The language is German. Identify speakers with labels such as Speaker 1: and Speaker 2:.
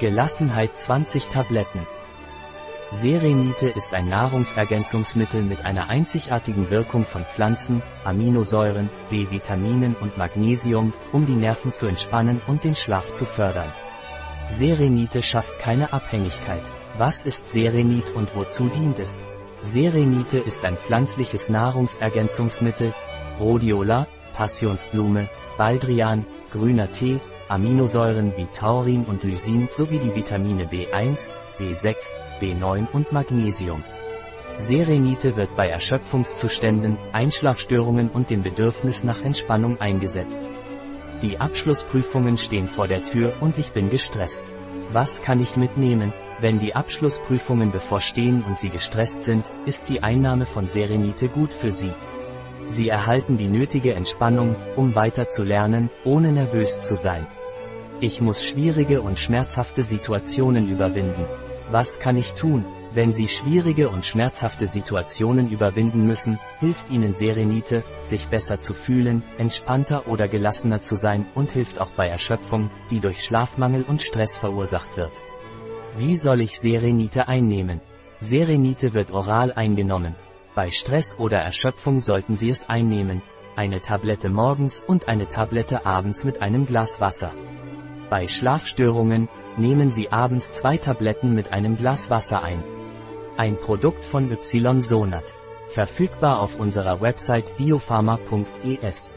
Speaker 1: Gelassenheit 20 Tabletten. Serenite ist ein Nahrungsergänzungsmittel mit einer einzigartigen Wirkung von Pflanzen, Aminosäuren, B-Vitaminen und Magnesium, um die Nerven zu entspannen und den Schlaf zu fördern. Serenite schafft keine Abhängigkeit. Was ist Serenit und wozu dient es? Serenite ist ein pflanzliches Nahrungsergänzungsmittel, Rhodiola, Passionsblume, Baldrian, grüner Tee, Aminosäuren wie Taurin und Lysin sowie die Vitamine B1, B6, B9 und Magnesium. Serenite wird bei Erschöpfungszuständen, Einschlafstörungen und dem Bedürfnis nach Entspannung eingesetzt. Die Abschlussprüfungen stehen vor der Tür und ich bin gestresst. Was kann ich mitnehmen? Wenn die Abschlussprüfungen bevorstehen und Sie gestresst sind, ist die Einnahme von Serenite gut für Sie. Sie erhalten die nötige Entspannung, um weiter zu lernen, ohne nervös zu sein. Ich muss schwierige und schmerzhafte Situationen überwinden. Was kann ich tun? Wenn Sie schwierige und schmerzhafte Situationen überwinden müssen, hilft Ihnen Serenite, sich besser zu fühlen, entspannter oder gelassener zu sein und hilft auch bei Erschöpfung, die durch Schlafmangel und Stress verursacht wird. Wie soll ich Serenite einnehmen? Serenite wird oral eingenommen. Bei Stress oder Erschöpfung sollten Sie es einnehmen. Eine Tablette morgens und eine Tablette abends mit einem Glas Wasser. Bei Schlafstörungen, nehmen Sie abends zwei Tabletten mit einem Glas Wasser ein. Ein Produkt von Ysonat. Verfügbar auf unserer Website biopharma.es.